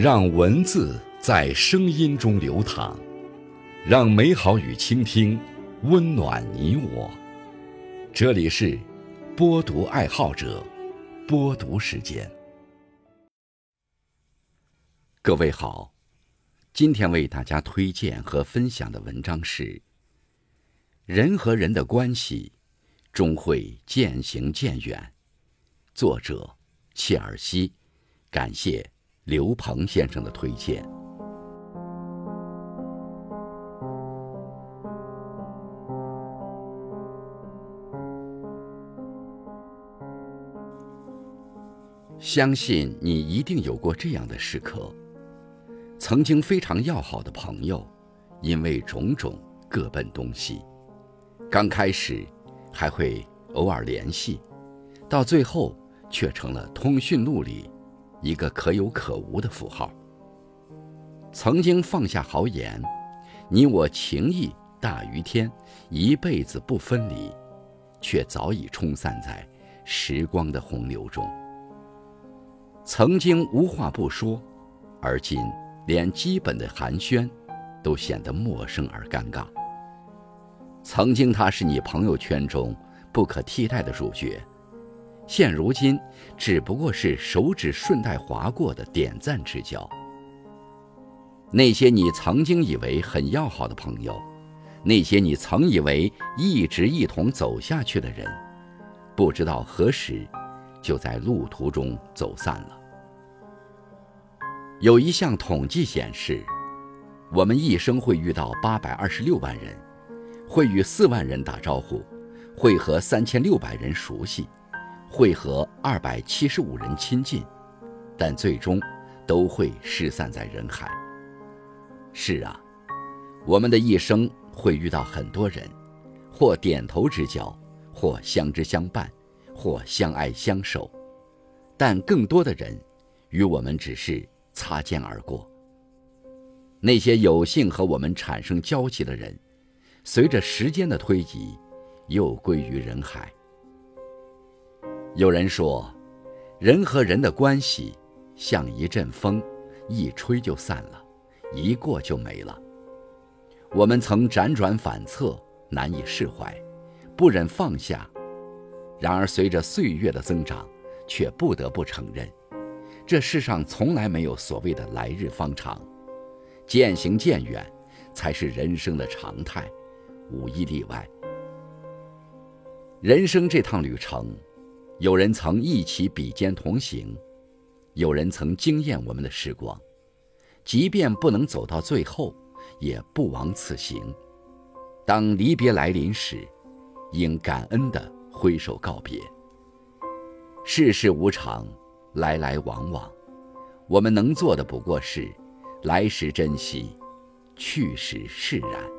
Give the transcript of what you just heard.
让文字在声音中流淌，让美好与倾听温暖你我。这里是播读爱好者播读时间。各位好，今天为大家推荐和分享的文章是：人和人的关系终会渐行渐远。作者切尔西，感谢。刘鹏先生的推荐。相信你一定有过这样的时刻：曾经非常要好的朋友，因为种种各奔东西。刚开始还会偶尔联系，到最后却成了通讯录里。一个可有可无的符号。曾经放下豪言，你我情谊大于天，一辈子不分离，却早已冲散在时光的洪流中。曾经无话不说，而今连基本的寒暄都显得陌生而尴尬。曾经他是你朋友圈中不可替代的主角。现如今，只不过是手指顺带划过的点赞之交。那些你曾经以为很要好的朋友，那些你曾以为一直一同走下去的人，不知道何时，就在路途中走散了。有一项统计显示，我们一生会遇到八百二十六万人，会与四万人打招呼，会和三千六百人熟悉。会和二百七十五人亲近，但最终都会失散在人海。是啊，我们的一生会遇到很多人，或点头之交，或相知相伴，或相爱相守，但更多的人与我们只是擦肩而过。那些有幸和我们产生交集的人，随着时间的推移，又归于人海。有人说，人和人的关系像一阵风，一吹就散了，一过就没了。我们曾辗转反侧，难以释怀，不忍放下。然而，随着岁月的增长，却不得不承认，这世上从来没有所谓的来日方长，渐行渐远，才是人生的常态，无一例外。人生这趟旅程。有人曾一起比肩同行，有人曾惊艳我们的时光，即便不能走到最后，也不枉此行。当离别来临时，应感恩地挥手告别。世事无常，来来往往，我们能做的不过是来时珍惜，去时释然。